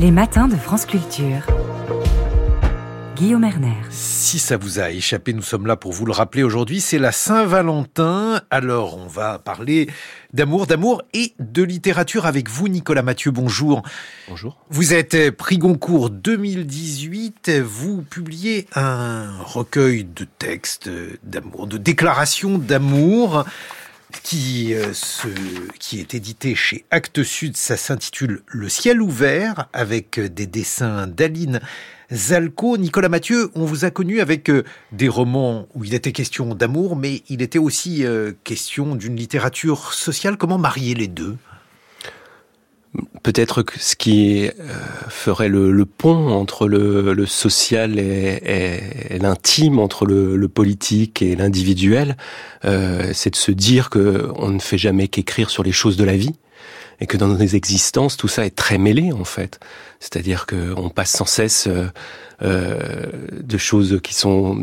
Les matins de France Culture. Guillaume Erner. Si ça vous a échappé, nous sommes là pour vous le rappeler aujourd'hui. C'est la Saint-Valentin. Alors, on va parler d'amour, d'amour et de littérature avec vous, Nicolas Mathieu. Bonjour. Bonjour. Vous êtes prix Goncourt 2018. Vous publiez un recueil de textes d'amour, de déclarations d'amour qui, euh, qui est édité chez Actes Sud. Ça s'intitule Le ciel ouvert avec euh, des dessins d'Aline Zalco. Nicolas Mathieu, on vous a connu avec euh, des romans où il était question d'amour, mais il était aussi question d'une littérature sociale. Comment marier les deux? Peut-être que ce qui euh, ferait le, le, pont entre le, le social et, et, l'intime, entre le, le, politique et l'individuel, euh, c'est de se dire que on ne fait jamais qu'écrire sur les choses de la vie et que dans nos existences, tout ça est très mêlé en fait. C'est-à-dire qu'on passe sans cesse euh, euh, de choses qui sont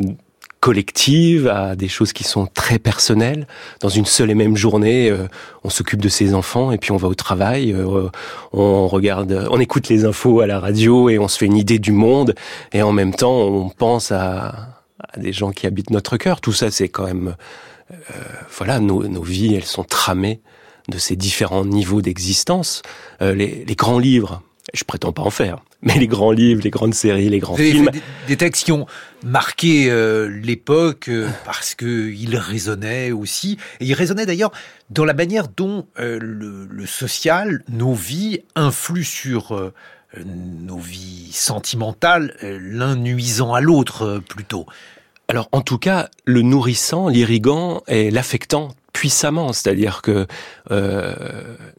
collectives à des choses qui sont très personnelles. Dans une seule et même journée, euh, on s'occupe de ses enfants et puis on va au travail, euh, on regarde, on écoute les infos à la radio et on se fait une idée du monde et en même temps on pense à, à des gens qui habitent notre cœur. Tout ça, c'est quand même, euh, voilà, nos, nos, vies, elles sont tramées de ces différents niveaux d'existence. Euh, les, les grands livres, je prétends pas en faire, mais les grands livres, les grandes séries, les grands Vous films. Des, des, textes qui ont marqué euh, l'époque euh, parce qu'ils résonnaient aussi. Et ils résonnaient d'ailleurs dans la manière dont euh, le, le, social, nos vies, influent sur euh, nos vies sentimentales, euh, l'un nuisant à l'autre plutôt. Alors en tout cas, le nourrissant, l'irriguant et l'affectant puissamment, c'est-à-dire que euh,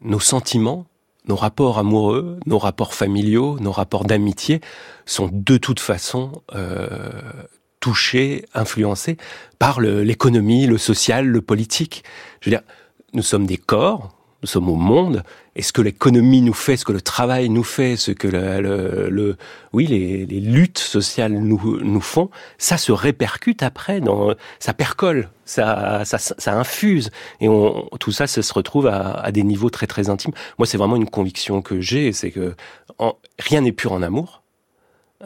nos sentiments, nos rapports amoureux, nos rapports familiaux, nos rapports d'amitié sont de toute façon euh, touchés, influencés par l'économie, le, le, social, le politique. Je veux dire, nous sommes des corps, nous sommes au monde, et ce que l'économie nous fait, ce que le travail nous fait, ce que le, le, le oui, les, les, luttes sociales nous, nous font, ça se répercute après, dans, ça percole, ça, ça, ça infuse, et on, tout ça, ça se retrouve à, à, des niveaux très très intimes. Moi, c'est vraiment une conviction que j'ai, c'est que en, rien n'est pur en amour,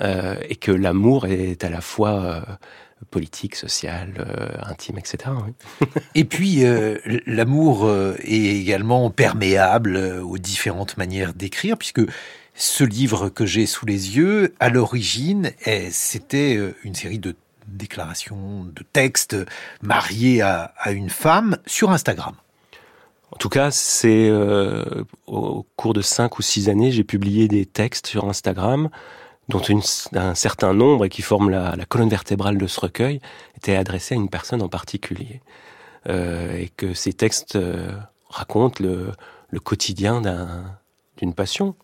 euh, et que l'amour est à la fois euh, politique, social, euh, intime, etc. Oui. Et puis, euh, l'amour euh, est également perméable aux différentes manières d'écrire, puisque ce livre que j'ai sous les yeux, à l'origine, c'était une série de déclarations, de textes mariés à, à une femme sur Instagram. En tout cas, c'est euh, au cours de cinq ou six années, j'ai publié des textes sur Instagram dont une, un certain nombre et qui forment la, la, colonne vertébrale de ce recueil, était adressé à une personne en particulier. Euh, et que ces textes euh, racontent le, le quotidien d'une passion.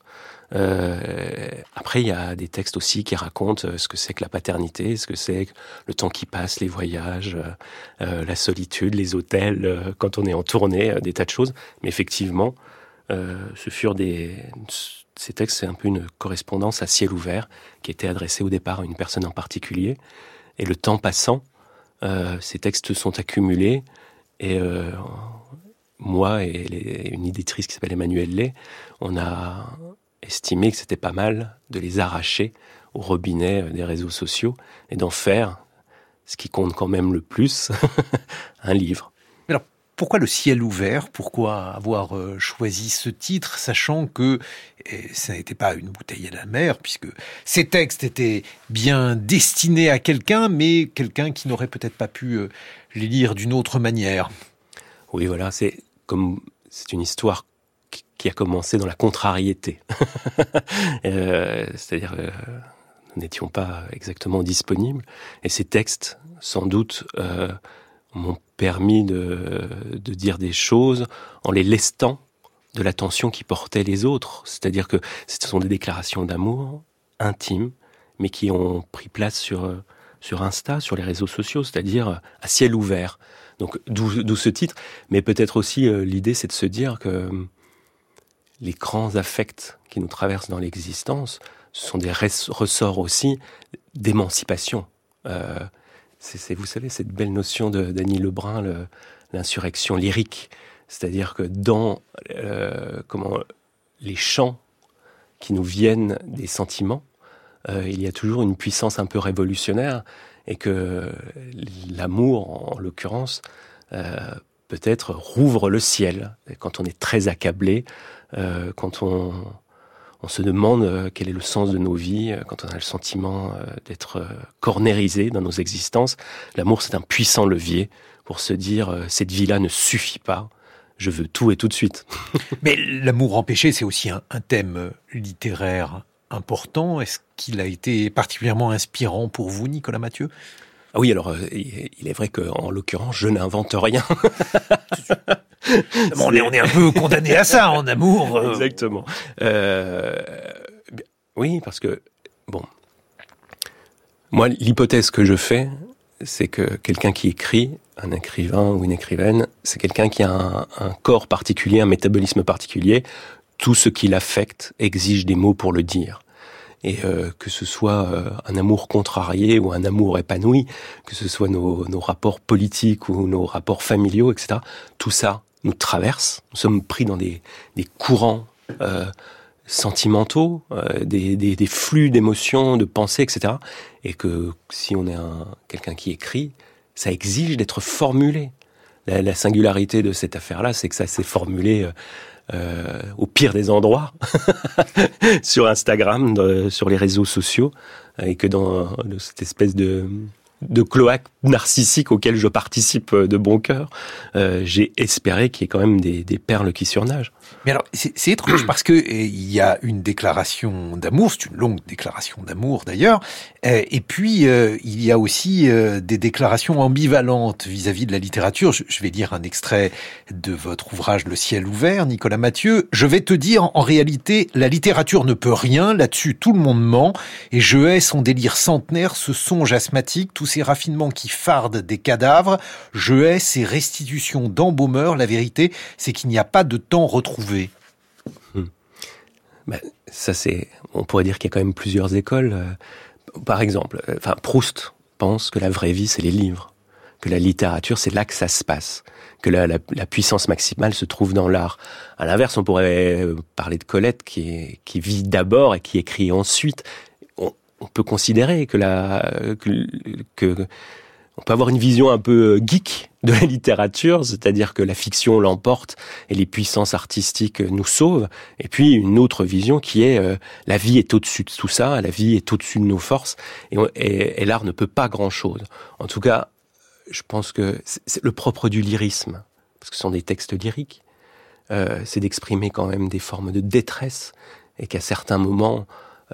Euh, après, il y a des textes aussi qui racontent ce que c'est que la paternité, ce que c'est le temps qui passe, les voyages, euh, la solitude, les hôtels, euh, quand on est en tournée, des tas de choses. Mais effectivement, ce furent des ces textes, c'est un peu une correspondance à ciel ouvert qui était adressée au départ à une personne en particulier. Et le temps passant, euh, ces textes sont accumulés et euh, moi et les, une éditrice qui s'appelle Emmanuel Lay, on a estimé que c'était pas mal de les arracher au robinet des réseaux sociaux et d'en faire ce qui compte quand même le plus, un livre. Pourquoi le ciel ouvert? Pourquoi avoir euh, choisi ce titre, sachant que et ça n'était pas une bouteille à la mer, puisque ces textes étaient bien destinés à quelqu'un, mais quelqu'un qui n'aurait peut-être pas pu euh, les lire d'une autre manière? Oui, voilà, c'est comme c'est une histoire qui a commencé dans la contrariété, euh, c'est-à-dire euh, nous n'étions pas exactement disponibles, et ces textes, sans doute. Euh, m'ont permis de, de, dire des choses en les lestant de l'attention qui portaient les autres. C'est-à-dire que ce sont des déclarations d'amour intimes, mais qui ont pris place sur, sur Insta, sur les réseaux sociaux, c'est-à-dire à ciel ouvert. Donc d'où ce titre, mais peut-être aussi euh, l'idée c'est de se dire que euh, les grands affects qui nous traversent dans l'existence, ce sont des ressorts aussi d'émancipation. Euh, c'est, vous savez, cette belle notion de Dany Lebrun, le, l'insurrection lyrique. C'est-à-dire que dans euh, comment, les chants qui nous viennent des sentiments, euh, il y a toujours une puissance un peu révolutionnaire et que l'amour, en l'occurrence, euh, peut-être rouvre le ciel quand on est très accablé, quand on, on se demande euh, quel est le sens de nos vies, euh, quand on a le sentiment euh, d'être cornérisé dans nos existences. L'amour, c'est un puissant levier pour se dire cette vie-là ne suffit pas. Je veux tout et tout de suite. Mais l'amour empêché, c'est aussi un, un, thème littéraire important. Est-ce qu'il a été particulièrement inspirant pour vous, Nicolas Mathieu? Ah oui, alors il est vrai qu'en l'occurrence, je n'invente rien. on, est, on est un peu condamné à ça en amour. Exactement. Euh, oui, parce que, bon, moi, l'hypothèse que je fais, c'est que quelqu'un qui écrit, un écrivain ou une écrivaine, c'est quelqu'un qui a un, un, corps particulier, un métabolisme particulier. Tout ce qui l'affecte exige des mots pour le dire et euh, que ce soit euh, un amour contrarié ou un amour épanoui, que ce soit nos, nos, rapports politiques ou nos rapports familiaux, etc. Tout ça nous traverse. Nous sommes pris dans des, des courants euh, sentimentaux, euh, des, des, des, flux d'émotions, de pensées, etc. Et que si on est un, quelqu'un qui écrit, ça exige d'être formulé. La, la, singularité de cette affaire-là, c'est que ça s'est formulé euh, euh, au pire des endroits, sur Instagram, sur les réseaux sociaux, et que dans cette espèce de cloaque narcissique auquel je participe de bon cœur, euh, j'ai espéré qu'il y ait quand même des perles qui surnagent. Mais alors, c'est étrange parce que il y a une déclaration d'amour, c'est une longue déclaration d'amour d'ailleurs, eh, et puis euh, il y a aussi euh, des déclarations ambivalentes vis-à-vis -vis de la littérature. Je, je, vais lire un extrait de votre ouvrage Le ciel ouvert, Nicolas Mathieu. Je vais te dire, en réalité, la littérature ne peut rien, là-dessus tout le monde ment, et je hais son délire centenaire, ce songe asthmatique, tous ces raffinements qui fardent des cadavres, je hais ces restitutions d'embaumeurs, la vérité, c'est qu'il n'y a pas de temps retrouvé. Ben, ça c'est, on pourrait dire qu'il y a quand même plusieurs écoles. Euh, par exemple, euh, enfin Proust pense que la vraie vie c'est les livres, que la littérature c'est là que ça se passe, que la, la, puissance maximale se trouve dans l'art. À l'inverse, on pourrait euh, parler de Colette qui, vit d'abord et qui écrit ensuite. On, peut considérer que la que on peut avoir une vision un peu geek de la littérature, c'est-à-dire que la fiction l'emporte et les puissances artistiques nous sauvent, et puis une autre vision qui est euh, la vie est au-dessus de tout ça, la vie est au-dessus de nos forces, et l'art ne peut pas grand-chose. En tout cas, je pense que c'est le propre du lyrisme, parce que ce sont des textes lyriques, euh, c'est d'exprimer quand même des formes de détresse, et qu'à certains moments,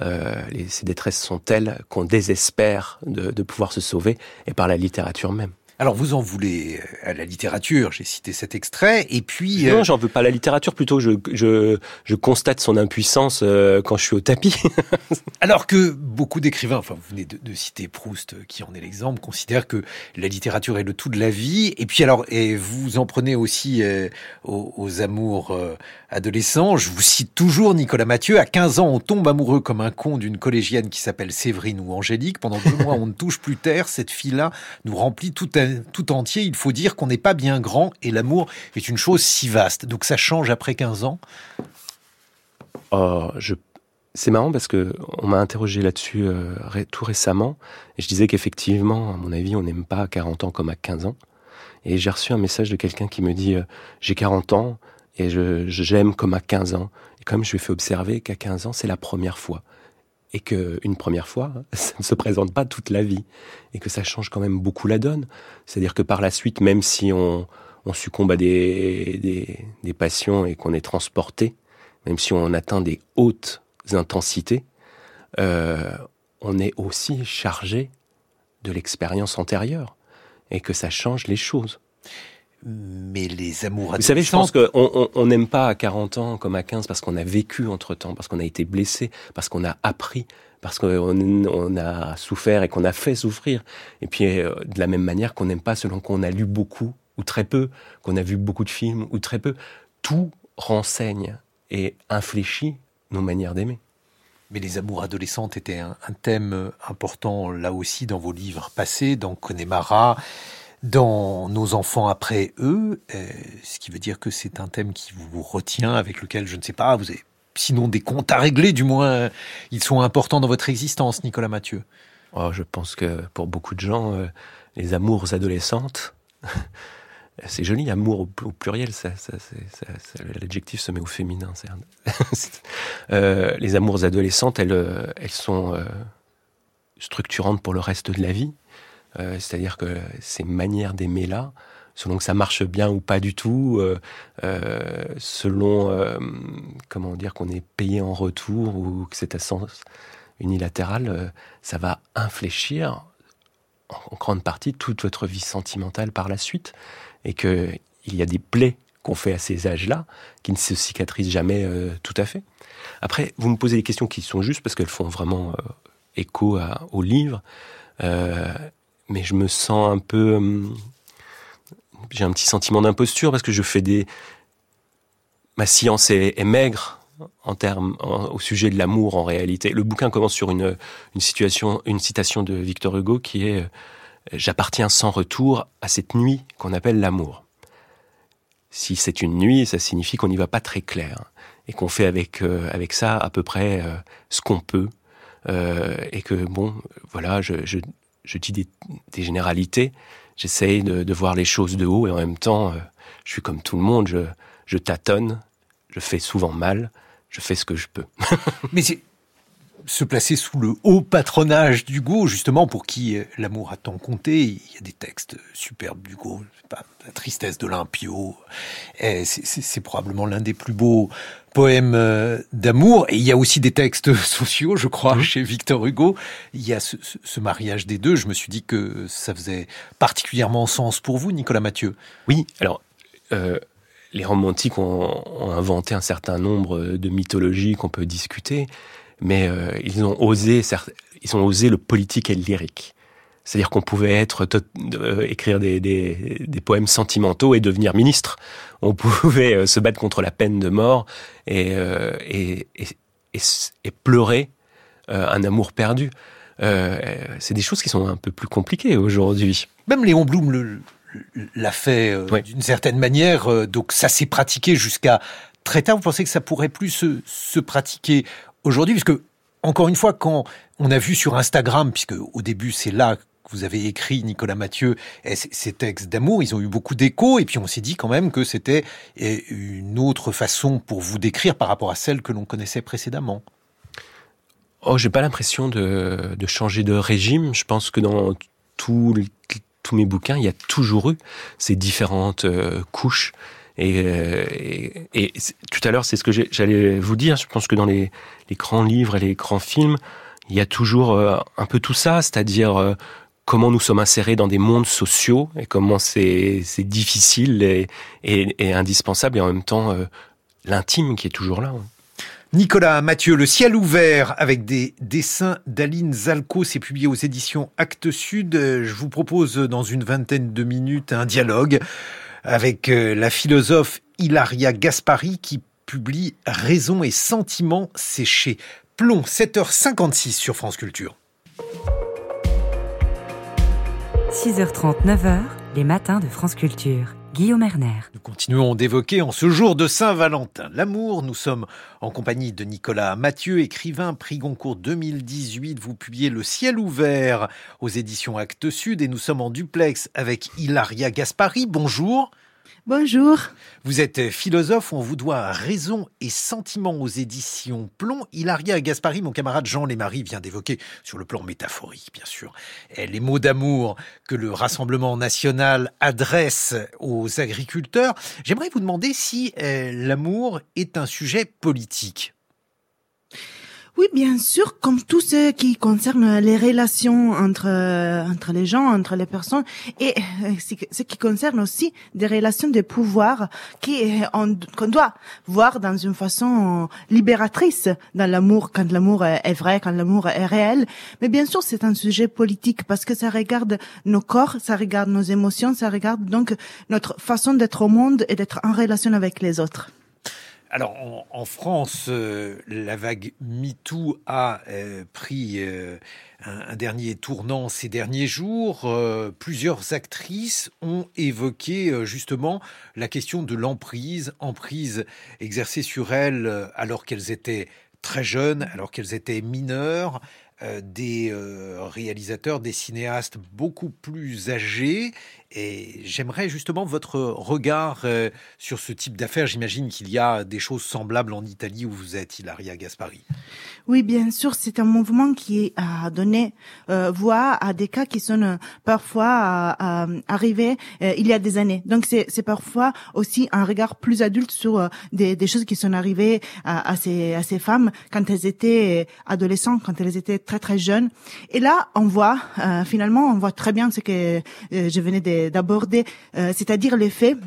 euh, ces détresses sont telles qu'on désespère de pouvoir se sauver, et par la littérature même. Alors vous en voulez euh, à la littérature, j'ai cité cet extrait, et puis... Non, euh... j'en veux pas à la littérature, plutôt je, je, je constate son impuissance euh, quand je suis au tapis. Alors que beaucoup d'écrivains, enfin vous venez de, de, citer Proust, qui en est l'exemple, considèrent que la littérature est le tout de la vie, et puis alors, et vous en prenez aussi euh, aux, aux, amours adolescents, je vous cite toujours Nicolas Mathieu, à 15 ans on tombe amoureux comme un con d'une collégienne qui s'appelle Séverine ou Angélique, pendant deux mois on ne touche plus terre, cette fille-là nous remplit tout un tout entier, il faut dire qu'on n'est pas bien grand et l'amour est une chose si vaste. Donc ça change après 15 ans oh. C'est marrant parce que on m'a interrogé là-dessus euh, tout récemment et je disais qu'effectivement, à mon avis, on n'aime pas à 40 ans comme à 15 ans. Et j'ai reçu un message de quelqu'un qui me dit euh, j'ai 40 ans et j'aime comme à 15 ans. Et comme je lui ai fait observer qu'à 15 ans, c'est la première fois et que une première fois, ça ne se présente pas toute la vie et que ça change quand même beaucoup la donne. C'est-à-dire que par la suite, même si on, succombe à des, des, des passions et qu'on est transporté, même si on atteint des hautes intensités, euh, on est aussi chargé de l'expérience antérieure et que ça change les choses mais les amours Vous savez, je pense qu'on n'aime pas à 40 ans comme à 15 parce qu'on a vécu entre-temps, parce qu'on a été blessé, parce qu'on a appris, parce qu'on on a souffert et qu'on a fait souffrir. Et puis, euh, de la même manière qu'on n'aime pas selon qu'on a lu beaucoup ou très peu, qu'on a vu beaucoup de films ou très peu. Tout renseigne et infléchit nos manières d'aimer. Mais les amours adolescentes étaient un, un, thème important là aussi dans vos livres passés, dans Connemara, dans Nos enfants après eux, euh, ce qui veut dire que c'est un thème qui vous retient, avec lequel, je ne sais pas, vous avez sinon des comptes à régler, du moins ils sont importants dans votre existence, Nicolas Mathieu. Oh, je pense que pour beaucoup de gens, euh, les amours adolescentes, c'est joli, amour au, pluriel, l'adjectif se met au féminin. euh, les amours adolescentes, elles, euh, sont structurantes pour le reste de la vie. C'est-à-dire que ces manières d'aimer là, selon que ça marche bien ou pas du tout, selon comment dire qu'on est payé en retour ou que c'est à sens unilatéral, euh, ça va infléchir en grande partie toute votre vie sentimentale par la suite, et que il y a des plaies qu'on fait à ces âges-là qui ne se cicatrisent jamais euh, tout à fait. Après, vous me posez des questions qui sont justes parce qu'elles font vraiment euh, écho au livre, mais je me sens un peu, hum, j'ai un petit sentiment d'imposture parce que je fais des, ma science est maigre en termes au sujet de l'amour en réalité. Le bouquin commence sur une, situation, une citation de Victor Hugo qui est euh, J'appartiens sans retour à cette nuit qu'on appelle l'amour. Si c'est une nuit, ça signifie qu'on n'y va pas très clair et qu'on fait avec euh, avec ça à peu près euh, ce qu'on peut et que bon, voilà, je, je, je dis des, des généralités. J'essaye de, de, voir les choses de haut et en même temps, je suis comme tout le monde, je, je tâtonne, je fais souvent mal, je fais ce que je peux. Mais se placer sous le haut patronage d'Hugo, justement, pour qui euh, l'amour a tant compté. Il y a des textes superbes d'Hugo, la tristesse de l'Impio. C'est probablement l'un des plus beaux poèmes euh, d'amour. Et il y a aussi des textes sociaux, je crois, chez Victor Hugo. Il y a ce, ce, mariage des deux. Je me suis dit que ça faisait particulièrement sens pour vous, Nicolas Mathieu. Oui, alors... Euh les romantiques ont, inventé un certain nombre de mythologies qu'on peut discuter, mais euh, ils ont osé, ils ont osé le politique et le lyrique. C'est-à-dire qu'on pouvait être euh, écrire des, des, des, poèmes sentimentaux et devenir ministre. On pouvait euh, se battre contre la peine de mort et, et, et, et pleurer un amour perdu. c'est des choses qui sont un peu plus compliquées aujourd'hui. Même Léon Blum le, l'a fait d'une certaine manière, donc ça s'est pratiqué jusqu'à très tard. Vous pensez que ça pourrait plus se, se pratiquer aujourd'hui Puisque, encore une fois, quand on a vu sur Instagram, puisque au début c'est là que vous avez écrit, Nicolas Mathieu, ces textes d'amour, ils ont eu beaucoup d'écho, et puis on s'est dit quand même que c'était eh, une autre façon pour vous décrire par rapport à celle que l'on connaissait précédemment. Oh, j'ai pas l'impression de, changer de régime. Je pense que dans tous mes bouquins, il y a toujours eu ces différentes euh, couches. Euh, et, et, tout à l'heure, c'est ce que j'allais vous dire. Je pense que dans les, les, grands livres et les grands films, il y a toujours euh, un peu tout ça, c'est-à-dire comment nous sommes insérés dans des mondes sociaux et comment c'est difficile et, et, indispensable et en même temps l'intime qui est toujours là. Nicolas Mathieu, Le ciel ouvert avec des dessins d'Aline Zalco, c'est publié aux éditions Actes Sud. Je vous propose dans une vingtaine de minutes un dialogue avec euh, la philosophe Hilaria Gaspari qui publie Raison et sentiments séchés. Plomb, 7h56 sur France Culture. 6h30, 9h, les matins de France Culture. Guillaume Erner. Nous continuons d'évoquer en ce jour de Saint-Valentin l'amour. Nous sommes en compagnie de Nicolas Mathieu, écrivain, prix Goncourt 2018. Vous publiez Le ciel ouvert aux éditions Actes Sud et nous sommes en duplex avec Hilaria Gaspari. Bonjour. Bonjour. Vous êtes philosophe, on vous doit Raison et Sentiment aux éditions Plomb. Hilaria Gaspari, mon camarade Jean Lémarie vient d'évoquer, sur le plan métaphorique bien sûr, les mots d'amour que le Rassemblement national adresse aux agriculteurs. J'aimerais vous demander si euh, l'amour est un sujet politique. Oui, bien sûr, comme tout ce qui concerne les relations entre entre les gens, entre les personnes, et euh, ce qui concerne aussi des relations de pouvoir qui euh, qu'on doit voir dans une façon libératrice dans l'amour, quand l'amour est vrai, quand l'amour est réel. Mais bien sûr, c'est un sujet politique parce que ça regarde nos corps, ça regarde nos émotions, ça regarde donc notre façon d'être au monde et d'être en relation avec les autres. Alors en, France, la vague MeToo a pris un, dernier tournant ces derniers jours. plusieurs actrices ont évoqué justement la question de l'emprise, emprise exercée sur elles alors qu'elles étaient très jeunes, alors qu'elles étaient mineures, euh, des euh, réalisateurs, des cinéastes beaucoup plus âgés. Et j'aimerais justement votre regard euh, sur ce type d'affaires. J'imagine qu'il y a des choses semblables en Italie où vous êtes, Hilaria Gaspari. Oui, bien sûr, c'est un mouvement qui a donné voix à des cas qui sont parfois arrivés il y a des années. Donc c'est parfois aussi un regard plus adulte sur des, des choses qui sont arrivées à, à, ces, à ces femmes quand elles étaient adolescentes, quand elles étaient très très jeunes. Et là, on voit euh, finalement, on voit très bien ce que euh, je venais d'aborder, euh, c'est-à-dire les faits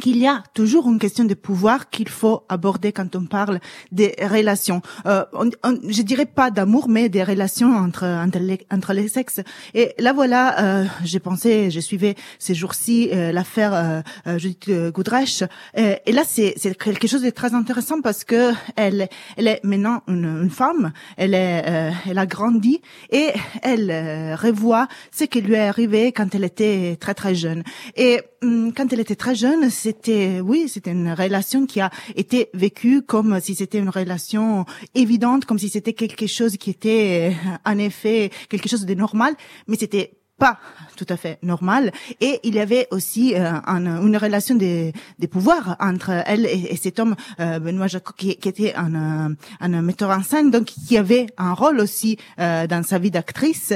qu'il y a toujours une question de pouvoir qu'il faut aborder quand on parle des relations. Euh, on, je dirais pas d'amour, mais des relations entre entre les, entre les sexes. Et là voilà, euh, j'ai pensé, je suivais ces jours-ci euh, l'affaire euh, euh Judith. Euh, et là, c'est c'est quelque chose de très intéressant parce que elle elle est maintenant une, une femme. Elle est elle a grandi et elle revoit ce qui lui est arrivé quand elle était très très jeune. Et hum, quand elle était très jeune c'était, oui, c'était une relation qui a été vécue comme si c'était une relation évidente, comme si c'était quelque chose qui était, euh, en effet, quelque chose de normal, mais c'était pas tout à fait normal. Et il y avait aussi euh, une relation des, des pouvoirs entre elle et, cet homme euh, Benoît Jacques qui, qui était un, un, metteur en scène donc qui avait un rôle aussi dans sa vie d'actrice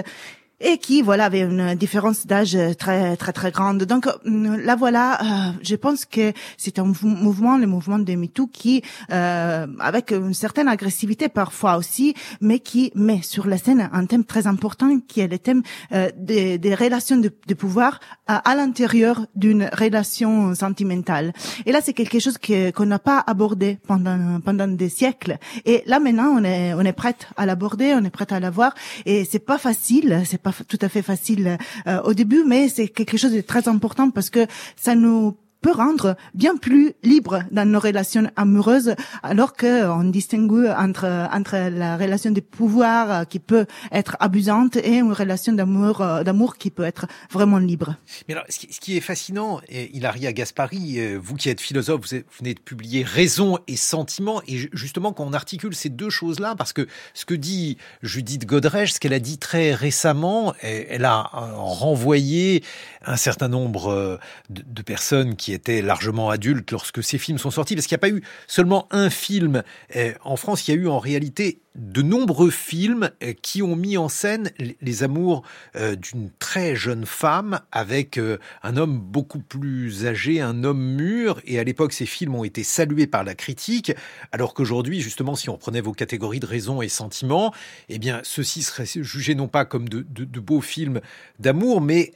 et qui voilà avait une différence d'âge très très très grande. Donc euh, là voilà, euh, je pense que c'est un mouvement, le mouvement de MeToo, qui euh, avec une certaine agressivité parfois aussi, mais qui met sur la scène un thème très important qui est le thème euh, des, relations de, pouvoir à, l'intérieur d'une relation sentimentale. Et là c'est quelque chose qu'on n'a pas abordé pendant pendant des siècles. Et là maintenant on est on est prête à l'aborder, on est prête à l'avoir. Et c'est pas facile, c'est pas tout à fait facile euh, au début, mais c'est quelque chose de très important parce que ça nous peut rendre bien plus libre dans nos relations amoureuses, alors qu'on distingue entre entre la relation de pouvoir euh, qui peut être abusante et une relation d'amour euh, d'amour qui peut être vraiment libre. Mais alors, ce qui est fascinant, Hilaria Gaspari, euh, vous qui êtes philosophe, vous venez de publier Raison et sentiment, et justement quand on articule ces deux choses-là, parce que ce que dit Judith Godrèche, ce qu'elle a dit très récemment, elle a renvoyé un certain nombre de personnes qui était largement adulte lorsque ces films sont sortis, parce qu'il n'y a pas eu seulement un film. Eh, en France, il y a eu en réalité de nombreux films euh, qui ont mis en scène les amours euh, d'une très jeune femme avec euh, un homme beaucoup plus âgé, un homme mûr. Et à l'époque, ces films ont été salués par la critique, alors qu'aujourd'hui, justement, si on prenait vos catégories de raison et sentiment, eh bien, ceux-ci seraient jugés non pas comme de, beaux films d'amour, mais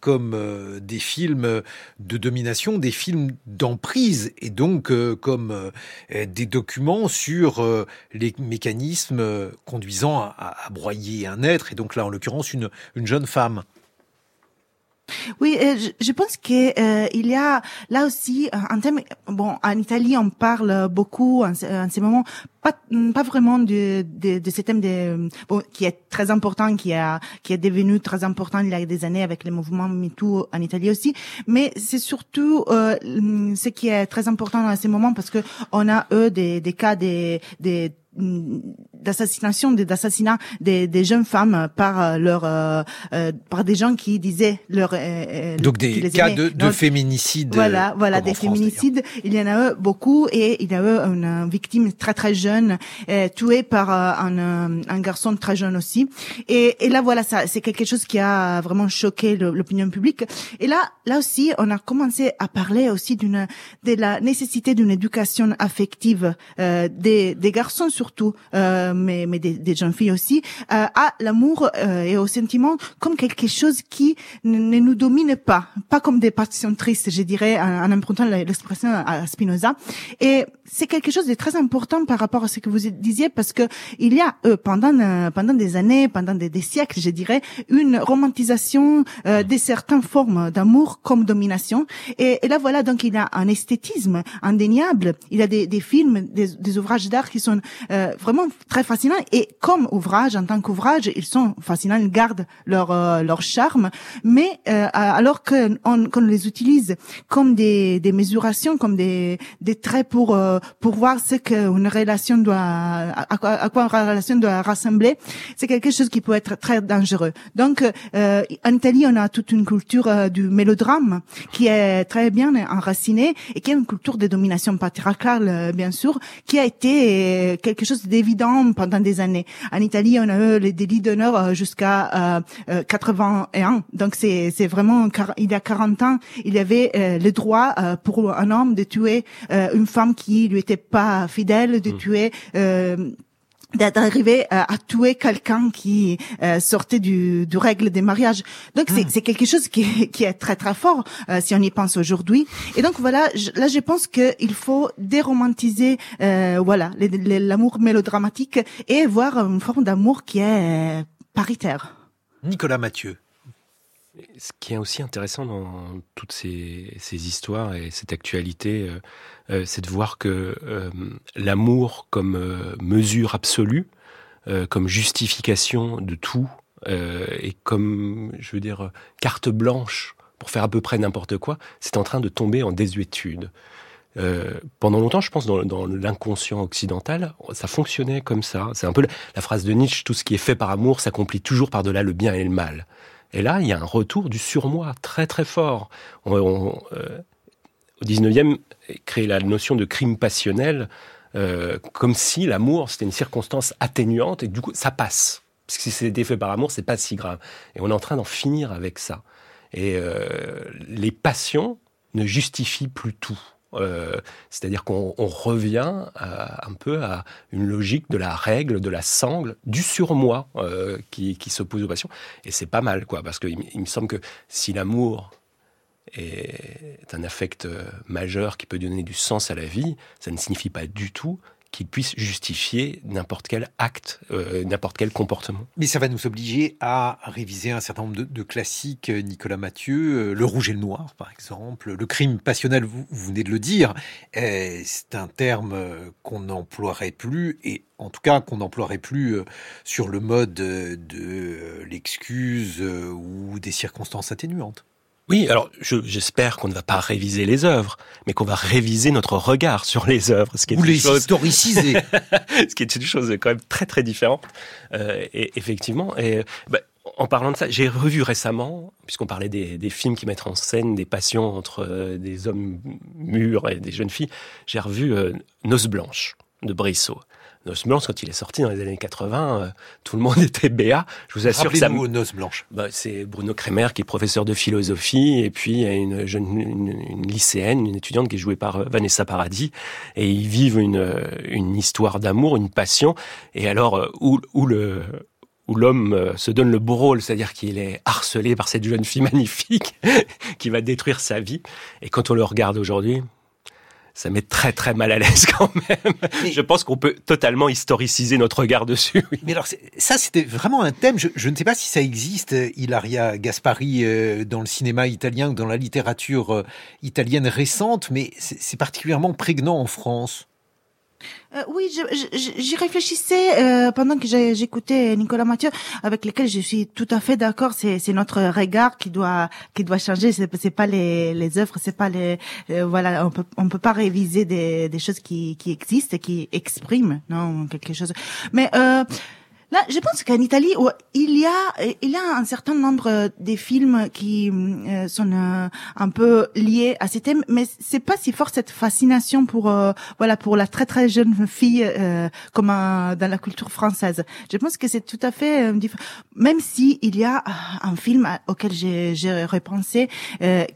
comme des films de domination, des films d'emprise, et donc comme des documents sur les mécanismes euh, conduisant à, broyer un être, et donc là, en l'occurrence, une, une jeune femme. Oui, euh, je, pense que euh, il y a là aussi un thème. Bon, en Italie, on parle beaucoup en, en ces moments, pas pas vraiment de de, de ce thème de bon qui est très important, qui a qui est devenu très important il y a des années avec le mouvement MeToo en Italie aussi. Mais c'est surtout ce qui est très important dans ces moments parce que on a eux des des cas des des d'assassination, d'assassinat des, des jeunes femmes par euh, leur euh, euh, par des gens qui disaient leur donc des cas de, de féminicide. Voilà, voilà des féminicides. Il y en a eu beaucoup et il y a eu une victime très très jeune tuée par un, un garçon très jeune aussi. Et, là voilà, ça c'est quelque chose qui a vraiment choqué l'opinion publique. Et là là aussi, on a commencé à parler aussi d'une de la nécessité d'une éducation affective des des garçons surtout. Euh, mais, mais des, des jeunes filles aussi, à l'amour et au sentiment comme quelque chose qui ne, nous domine pas, pas comme des passions tristes, je dirais, en, en empruntant l'expression à Spinoza. Et c'est quelque chose de très important par rapport à ce que vous disiez, parce que il y a pendant pendant des années, pendant des, des siècles, je dirais, une romantisation euh, de certaines formes d'amour comme domination. Et, et, là, voilà, donc il y a un esthétisme indéniable. Il y a des, des films, des, des ouvrages d'art qui sont euh, vraiment très fascinants. Et comme ouvrage, en tant qu'ouvrage, ils sont fascinants, ils gardent leur euh, leur charme. Mais euh, alors qu'on on les utilise comme des, des mesurations, comme des, des traits pour euh, pour voir ce qu'une relation doit, à quoi, à quoi une relation doit rassembler, c'est quelque chose qui peut être très dangereux. Donc, euh, en Italie, on a toute une culture euh, du mélodrame qui est très bien enracinée et qui est une culture de domination patriarcale, euh, bien sûr, qui a été euh, quelque chose d'évident pendant des années. En Italie, on a eu les délits d'honneur jusqu'à 81. Donc, c'est c'est vraiment il y a 40 ans, il y avait le droit pour un homme de tuer une femme qui lui était pas fidèle, de mmh. tuer d'arriver à, à, tuer quelqu'un qui euh, sortait du, du règle des mariages. Donc c'est, hmm. c'est quelque chose qui, qui, est très très fort euh, si on y pense aujourd'hui. Et donc voilà, là je pense qu'il faut déromantiser euh, voilà l'amour mélodramatique et voir une forme d'amour qui est paritaire. Nicolas Mathieu. Ce qui est aussi intéressant dans toutes ces, histoires et cette actualité, euh, euh c'est de voir que euh, l'amour comme mesure absolue, comme justification de tout, et comme, je veux dire, carte blanche pour faire à peu près n'importe quoi, c'est en train de tomber en désuétude. pendant longtemps, je pense, dans, l'inconscient occidental, ça fonctionnait comme ça. C'est un peu la, la, phrase de Nietzsche, tout ce qui est fait par amour s'accomplit toujours par-delà le bien et le mal. Et là, il y a un retour du surmoi très très fort. Euh, au 19e, créer la notion de crime passionnel euh, comme si l'amour c'était une circonstance atténuante et du coup ça passe. Parce que si c'était fait par amour, c'est pas si grave. Et on est en train d'en finir avec ça. Et euh, les passions ne justifient plus tout. Euh, c'est-à-dire qu'on revient à, un peu à une logique de la règle, de la sangle, du surmoi euh, qui, s'oppose aux passions. Et c'est pas mal, quoi, parce qu'il il me semble que si l'amour est un affect euh, majeur qui peut donner du sens à la vie, ça ne signifie pas du tout qu'il puisse justifier n'importe quel acte, euh, n'importe quel comportement. Mais ça va nous obliger à réviser un certain nombre de, classiques, euh, Nicolas Mathieu, euh, Le Rouge et le Noir, par exemple, le crime passionnel, vous, venez de le dire, c'est un terme qu'on n'emploierait plus, et en tout cas qu'on n'emploierait plus sur le mode de l'excuse ou des circonstances atténuantes. Oui, alors j'espère qu'on ne va pas réviser les œuvres, mais qu'on va réviser notre regard sur les œuvres, ce qui est Ou les chose... historiciser, ce qui est une chose quand même très très différente. Euh, et effectivement, et bah, en parlant de ça, j'ai revu récemment, puisqu'on parlait des, des, films qui mettent en scène des passions entre euh, des hommes mûrs et des jeunes filles, j'ai revu euh, Noces blanches de Brissot. Noce Blanche, quand il est sorti dans les années 80, euh, tout le monde était béat. Je vous assure que ça. Noce Blanche. Bah, c'est Bruno Kremer qui est professeur de philosophie, et puis il y a une jeune une, une lycéenne, une étudiante qui est jouée par euh, Vanessa Paradis, et ils vivent une, euh, une histoire d'amour, une passion. Et alors où, où le où l'homme se donne le beau rôle, c'est-à-dire qu'il est harcelé par cette jeune fille magnifique qui va détruire sa vie. Et quand on le regarde aujourd'hui, ça met très très mal à l'aise quand même. je pense qu'on peut totalement historiciser notre regard dessus. Mais alors ça c'était vraiment un thème. Je, je, ne sais pas si ça existe, Ilaria Gaspari, euh, dans le cinéma italien ou dans la littérature euh, italienne récente, mais c'est particulièrement prégnant en France. Euh, oui, j'y réfléchissais euh, pendant que j'écoutais Nicolas Mathieu, avec lequel je suis tout à fait d'accord. C'est notre regard qui doit qui doit changer. C'est pas les les œuvres, c'est pas les euh, voilà. On peut on peut pas réviser des des choses qui qui existent et qui expriment non quelque chose. Mais euh, Là, je pense qu'en Italie, il y a, il y a un certain nombre de films qui euh, sont euh, un peu liés à ces thèmes, mais c'est pas si fort cette fascination pour, euh, voilà, pour la très très jeune fille comme dans la culture française. Je pense que c'est tout à fait différent. Même si il y a un film auquel j'ai, j'ai repensé,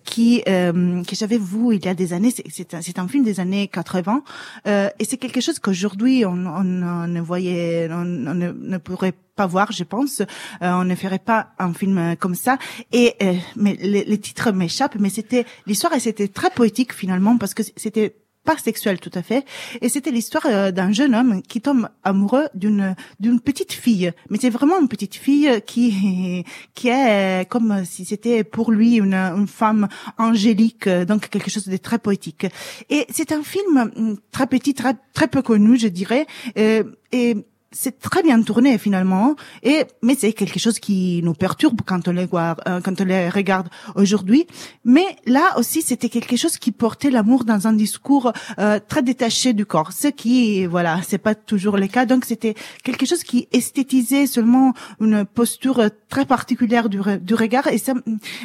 qui que j'avais vu il y a des années, c'est, un, un film des années 80, et c'est quelque chose qu'aujourd'hui on, on, ne voyait, on, on ne pourrait pas voir, je pense. Euh, on ne ferait pas un film comme ça. Et euh, mais les, titres m'échappent, mais c'était l'histoire et c'était très poétique finalement parce que c'était pas sexuel tout à fait et c'était l'histoire euh, d'un jeune homme qui tombe amoureux d'une d'une petite fille mais c'est vraiment une petite fille qui qui est comme si c'était pour lui une, une femme angélique donc quelque chose de très poétique et c'est un film mm, très petit très très peu connu je dirais et, et c'est très bien tourné finalement. Et mais c'est quelque chose qui nous perturbe quand on les voit euh, quand on les regarde aujourd'hui. Mais là aussi c'était quelque chose qui portait l'amour dans un discours euh, très détaché du corps. Ce qui voilà c'est pas toujours le cas. Donc c'était quelque chose qui esthétisait seulement une posture très particulière du, du regard. Et ça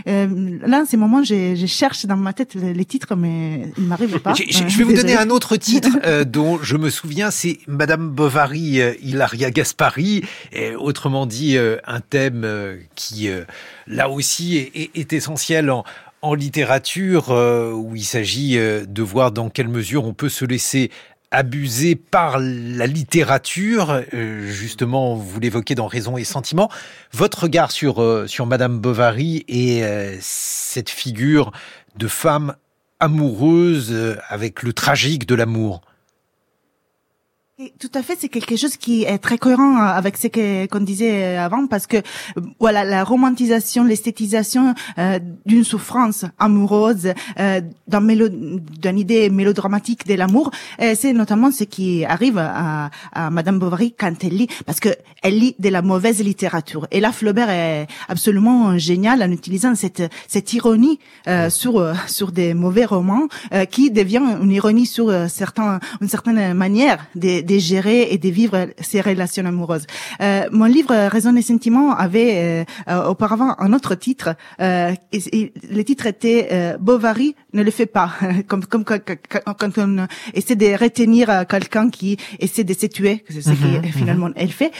euh, là en ces moments je, je cherche dans ma tête les, titres mais il m'arrive pas. Je, je, vais vous donner un autre titre euh, dont je me souviens c'est Madame Bovary Hilaria Gaspari, autrement dit euh, un thème euh, qui euh, là aussi est, essentiel en, littérature, où il s'agit de voir dans quelle mesure on peut se laisser abuser par la littérature, justement, vous l'évoquez dans Raison et Sentiment. Votre regard sur, sur Madame Bovary et cette figure de femme amoureuse avec le tragique de l'amour tout à fait, c'est quelque chose qui est très cohérent euh, avec ce qu'on disait euh, avant, parce que voilà la romantisation, l'esthétisation euh, d'une souffrance amoureuse, euh, d'une idée mélodramatique de l'amour, c'est notamment ce qui arrive à, à Madame Bovary quand elle lit, parce que elle lit de la mauvaise littérature. Et là, Flaubert est absolument génial en utilisant cette cette ironie sur sur des mauvais romans qui devient une ironie sur certains une certaine manière des de gérer et de vivre ces relations amoureuses. Euh, mon livre Raison et sentiment avait euh, euh, auparavant un autre titre. Euh, et, le titre était euh, Bovary ne le fait pas, comme, comme quand, quand, on essaie de retenir quelqu'un qui essaie de se tuer, c'est ce mm finalement elle fait,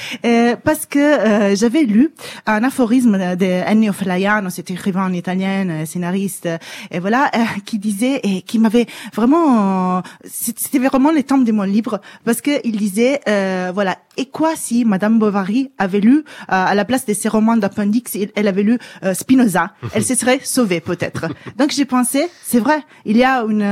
parce que j'avais lu un aphorisme de Ennio Flaiano, cet écrivain italien, scénariste, et voilà, qui disait et qui m'avait vraiment, c'était vraiment le temps de mon livre parce que il disait, euh, voilà, et quoi si Madame Bovary avait lu, euh, à la place de ses romans d'appendix, elle avait lu euh, Spinoza, elle se serait sauvée peut-être. Donc j'ai pensé, c'est vrai, il y a une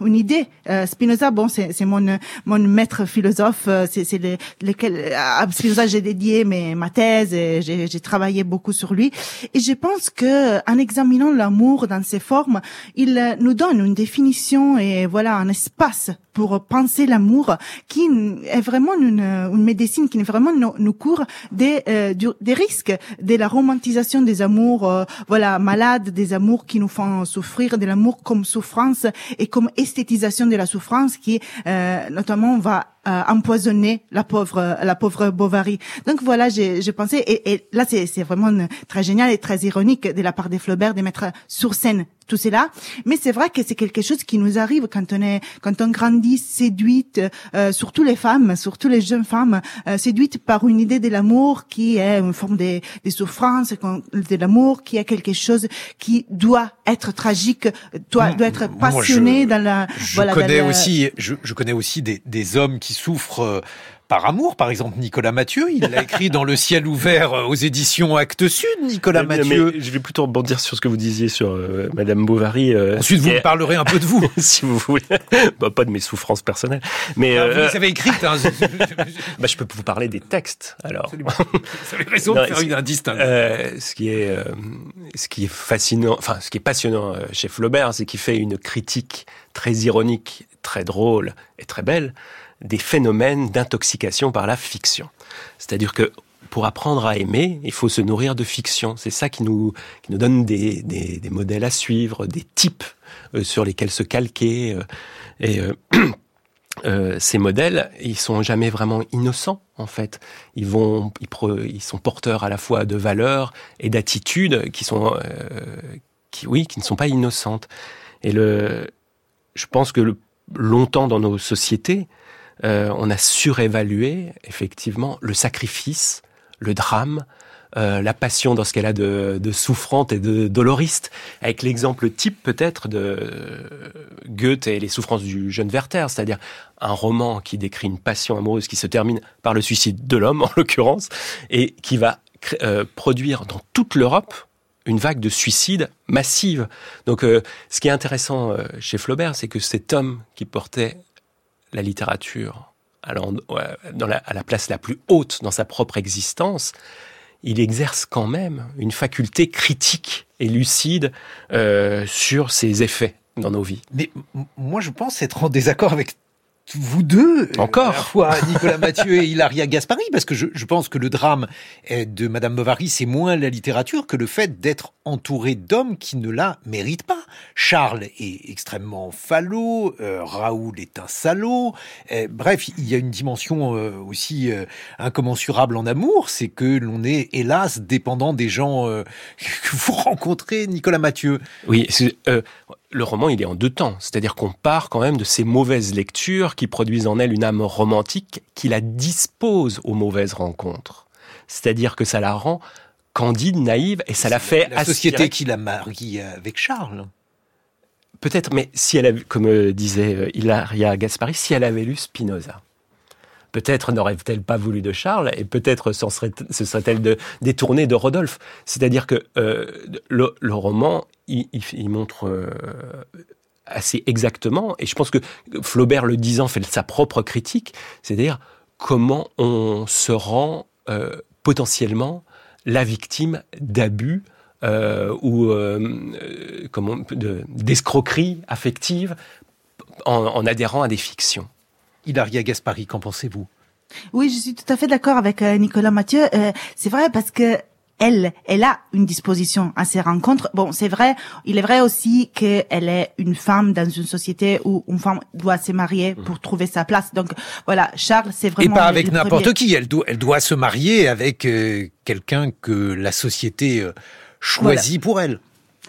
une idée. Spinoza, bon, c'est mon mon maître philosophe, c'est c'est lequel à Spinoza j'ai dédié mes ma thèse, et j'ai travaillé beaucoup sur lui, et je pense que en examinant l'amour dans ses formes, il nous donne une définition et voilà un espace pour penser l'amour qui est vraiment une, une médecine qui nous, nous court des, euh, des risques de la romantisation des amours euh, voilà malades des amours qui nous font souffrir de l'amour comme souffrance et comme esthétisation de la souffrance qui euh, notamment va euh, empoisonner la pauvre la pauvre Bovary. Donc voilà, j'ai pensé et, et là c'est vraiment très génial et très ironique de la part des Flaubert de mettre sur scène tout cela. Mais c'est vrai que c'est quelque chose qui nous arrive quand on est, quand on grandit séduite, euh, surtout les femmes, surtout les jeunes femmes, euh, séduites par une idée de l'amour qui est une forme de, de souffrance, de l'amour qui est quelque chose qui doit être tragique, doit, doit être passionné dans la. Je connais aussi, je, je, connais aussi des, des hommes qui souffrent euh, par amour, par exemple Nicolas Mathieu, il l'a écrit dans Le ciel ouvert euh, aux éditions Actes Sud, Nicolas Mathieu. je vais plutôt rebondir sur ce que vous disiez sur euh, Madame Bovary. Euh, Ensuite, vous me parlerez un peu de vous, si vous voulez. bah, pas de mes souffrances personnelles, mais bah, vous les avez écrites. Hein. bah, je peux vous parler des textes. Alors, vous avez raison de faire une indistinction. ce qui est, ce qui est fascinant, enfin, ce qui est passionnant chez Flaubert, c'est qu'il fait une critique très ironique, très drôle et très belle des phénomènes d'intoxication par la fiction. C'est-à-dire que pour apprendre à aimer, il faut se nourrir de fiction. C'est ça qui nous, qui nous donne des, des, des modèles à suivre, des types euh, sur lesquels se calquer. Euh, et, euh, euh, ces modèles, ils sont jamais vraiment innocents en fait. Ils vont, ils, ils sont porteurs à la fois de valeurs et d'attitudes qui sont, euh, qui oui, qui ne sont pas innocentes. Et le, je pense que le, longtemps dans nos sociétés, euh, on a surévalué effectivement le sacrifice, le drame, euh, la passion dans ce qu'elle a de, souffrante et de doloriste, avec l'exemple type peut-être de Goethe et les souffrances du jeune Werther, c'est-à-dire un roman qui décrit une passion amoureuse qui se termine par le suicide de l'homme en l'occurrence, et qui va euh, produire dans toute l'Europe une vague de suicides massive. Donc ce qui est intéressant chez Flaubert, c'est que cet homme qui portait la littérature à la place la plus haute dans sa propre existence, il exerce quand même une faculté critique et lucide euh, sur ses effets dans nos vies. Mais moi, je pense être en désaccord avec vous deux, encore, à la fois Nicolas Mathieu et Hilaria Gaspari, parce que je, je, pense que le drame de Madame Bovary, c'est moins la littérature que le fait d'être entouré d'hommes qui ne la méritent pas. Charles est extrêmement falot, euh, Raoul est un salaud. Euh, bref, il y a une dimension euh, aussi incommensurable en amour, c'est que l'on est hélas dépendant des gens que vous rencontrez, Nicolas Mathieu. Oui, le roman, il est en deux temps. C'est-à-dire qu'on part quand même de ces mauvaises lectures qui produisent en elle une âme romantique qui la dispose aux mauvaises rencontres. C'est-à-dire que ça la rend candide, naïve, et ça la fait la société qui la marie avec Charles. Peut-être, mais si elle a, comme euh, disait euh, Hilaria Gaspari, si elle avait lu Spinoza, peut-être n'aurait-elle pas voulu de Charles et peut-être se serait-elle détournée de Rodolphe. C'est-à-dire que euh, le, roman, il, montre euh, assez exactement, et je pense que Flaubert le disant fait sa propre critique, c'est-à-dire comment on se rend euh, potentiellement la victime d'abus ou d'escroquerie affective en adhérant à des fictions. Hilaria Gaspari, qu'en pensez-vous? Oui, je suis tout à fait d'accord avec euh, Nicolas Mathieu. Euh, c'est vrai parce que elle, elle a une disposition à ces rencontres. Bon, c'est vrai, il est vrai aussi qu'elle est une femme dans une société où une femme doit se marier mmh. pour trouver sa place. Donc voilà, Charles, c'est vraiment... Et pas avec n'importe qui, elle doit, elle doit se marier avec euh, quelqu'un que la société choisit pour elle.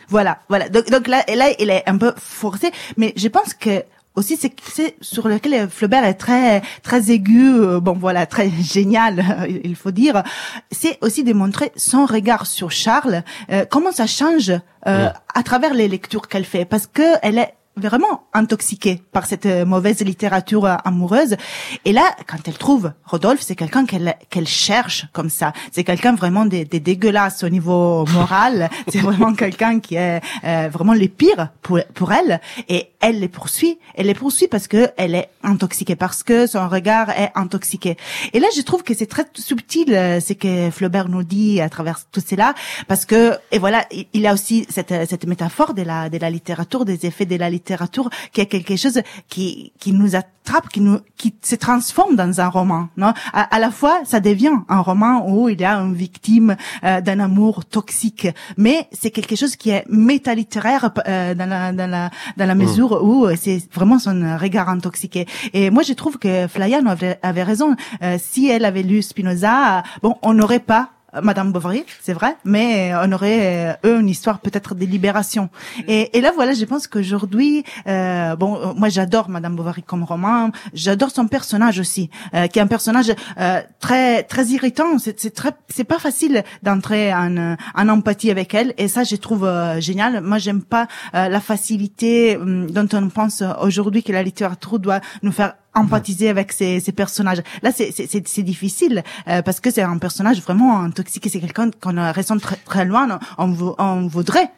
Voilà, voilà. Donc, donc là, là, elle est un peu forcée, mais je pense que aussi c'est sur lequel Flaubert est très très aigu euh, bon voilà très génial il faut dire. C'est aussi de montrer son regard sur Charles euh, comment ça change euh, à travers les lectures qu'elle fait. Parce que elle est vraiment intoxiquée par cette euh, mauvaise littérature euh, amoureuse. Et là, quand elle trouve Rodolphe, c'est quelqu'un qu'elle qu'elle cherche comme ça. C'est quelqu'un vraiment des, des dégueulasses au niveau moral. c'est vraiment quelqu'un qui est euh, vraiment les pires pour pour elle. Et elle les poursuit. Elle les poursuit parce que elle est intoxiquée, parce que son regard est intoxiqué. Et là, je trouve que c'est très subtil, ce que Flaubert nous dit à travers tout cela, parce que et voilà, il y a aussi cette cette métaphore de la de la littérature, des effets de la littérature littérature qui est quelque chose qui qui nous attrape, qui nous qui se transforme dans un roman. Non, à, la fois ça devient un roman où il y a une victime euh, d'un amour toxique, mais c'est quelque chose qui est métalittéraire euh, dans la dans la dans la mesure mm. où c'est vraiment son regard intoxiqué. Et moi je trouve que Flaiano avait, avait raison. Euh, si elle avait lu Spinoza, bon, on n'aurait pas Madame Bovary, c'est vrai, mais on aurait euh, eux une histoire peut-être de libération. Et, et là voilà, je pense qu'aujourd'hui, euh, bon, euh, moi j'adore Madame Bovary comme roman, j'adore son personnage aussi, euh, qui est un personnage euh, très très irritant. C'est très, c'est pas facile d'entrer en, en empathie avec elle, et ça je trouve génial. Moi j'aime pas la facilité hum, dont on pense aujourd'hui que la littérature doit nous faire empathiser avec ces, ces personnages. Là, c'est difficile euh, parce que c'est un personnage vraiment intoxiqué. C'est quelqu'un qu'on ressent très, très loin. On, on voudrait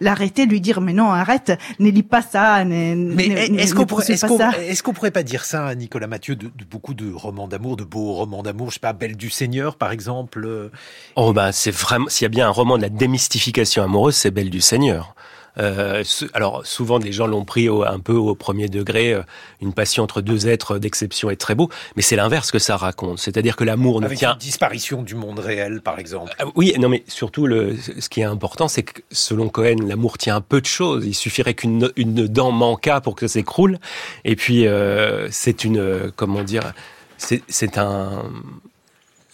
l'arrêter, lui dire mais non arrête, ne lis pas ça. mais est-ce qu'on pourrait, est-ce qu'on pourrait pas dire ça, Nicolas Mathieu, de, de beaucoup de romans d'amour, de beaux romans d'amour, je sais pas, Belle du Seigneur par exemple. Oh bah c'est vraiment, s'il y a bien un roman de la démystification amoureuse, c'est Belle du Seigneur. Euh, alors souvent les gens l'ont pris un peu au premier degré. Euh, une passion entre deux êtres d'exception est très beau, mais c'est l'inverse que ça raconte. C'est-à-dire que l'amour ne Avec tient une disparition du monde réel, par exemple. Ah, oui, non, mais surtout le, ce qui est important, c'est que selon Cohen, l'amour tient un peu de choses. Il suffirait qu'une une dent manquât pour que ça s'écroule. Et puis euh, c'est une, comment dire, c'est un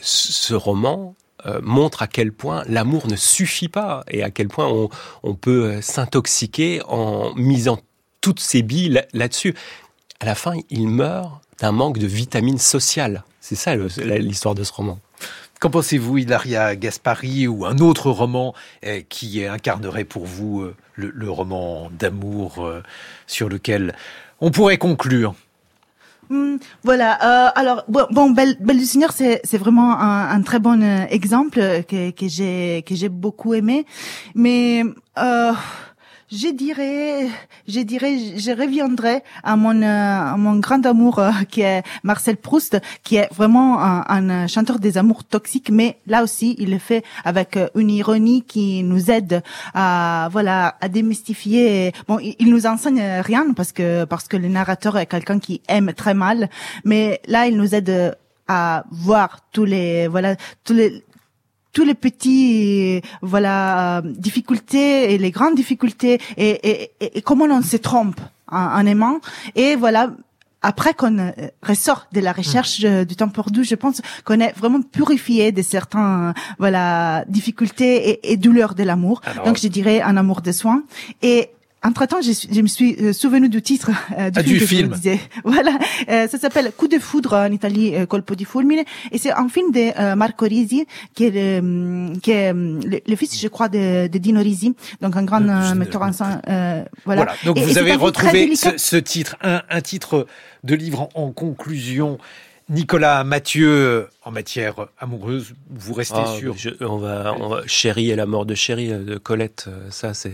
ce roman euh, montre à quel point l'amour ne suffit pas et à quel point on, peut euh, s'intoxiquer en misant toutes ses billes là-dessus. à la fin, il meurt d'un manque de vitamines sociales. C'est ça l'histoire de ce roman. Qu'en pensez-vous, Ilaria Gaspari, ou un autre roman eh, qui incarnerait pour vous euh, le roman d'amour sur lequel on pourrait conclure? Hmm, voilà. Euh, alors bon, bon Belle, Belle du Seigneur, c'est c'est vraiment un, un, très bon euh, exemple que que j'ai que j'ai beaucoup aimé, mais euh, je dirais, je dirais, je reviendrai à mon, euh, mon grand amour euh, qui est Marcel Proust, qui est vraiment un, chanteur des amours toxiques, mais là aussi, il le fait avec euh, une ironie qui nous aide à, voilà, à démystifier. Bon, il, nous enseigne rien parce que, parce que le narrateur est quelqu'un qui aime très mal, mais là, il nous aide à voir tous les, voilà, tous les, tous les petits voilà euh, difficultés et les grandes difficultés et, et, et comment on se trompe en, aimant et voilà après qu'on euh, ressort de la recherche mmh. du temps perdu, je pense qu'on est vraiment purifié de certains voilà difficultés et, et douleurs de l'amour. Donc je dirais un amour de soins et entre-temps, je, je, me suis euh, souvenu du titre euh, du, ah, film, du film. Voilà, euh, ça s'appelle Coup de foudre en Italie, euh, Colpo di fulmine, et c'est un film de euh, Marco Risi, qui est le, hum, qui est hum, le, fils, je crois, de, de, Dino Risi, donc un grand metteur en scène. voilà. voilà. Donc vous avez retrouvé ce, ce, titre, un, un, titre de livre en, en conclusion Nicolas Mathieu, en matière amoureuse, vous restez ah, sûr on, va, on va, Chérie et la mort de Chérie euh, de Colette, euh, ça, c'est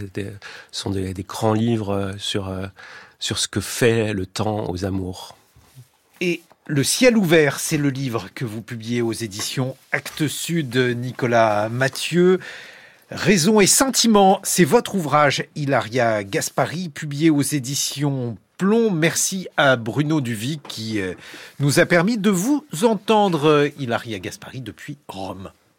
sont des, des, grands livres euh, sur, sur ce que fait le temps aux amours. Et Le ciel ouvert, c'est le livre que vous publiez aux éditions Actes Sud, Nicolas Mathieu. Raison et sentiment, c'est votre ouvrage, Hilaria Gaspari, publié aux éditions plomb. Merci à Bruno Duvic qui euh, nous a permis de vous entendre, euh, Hilaria Gaspari, depuis Rome.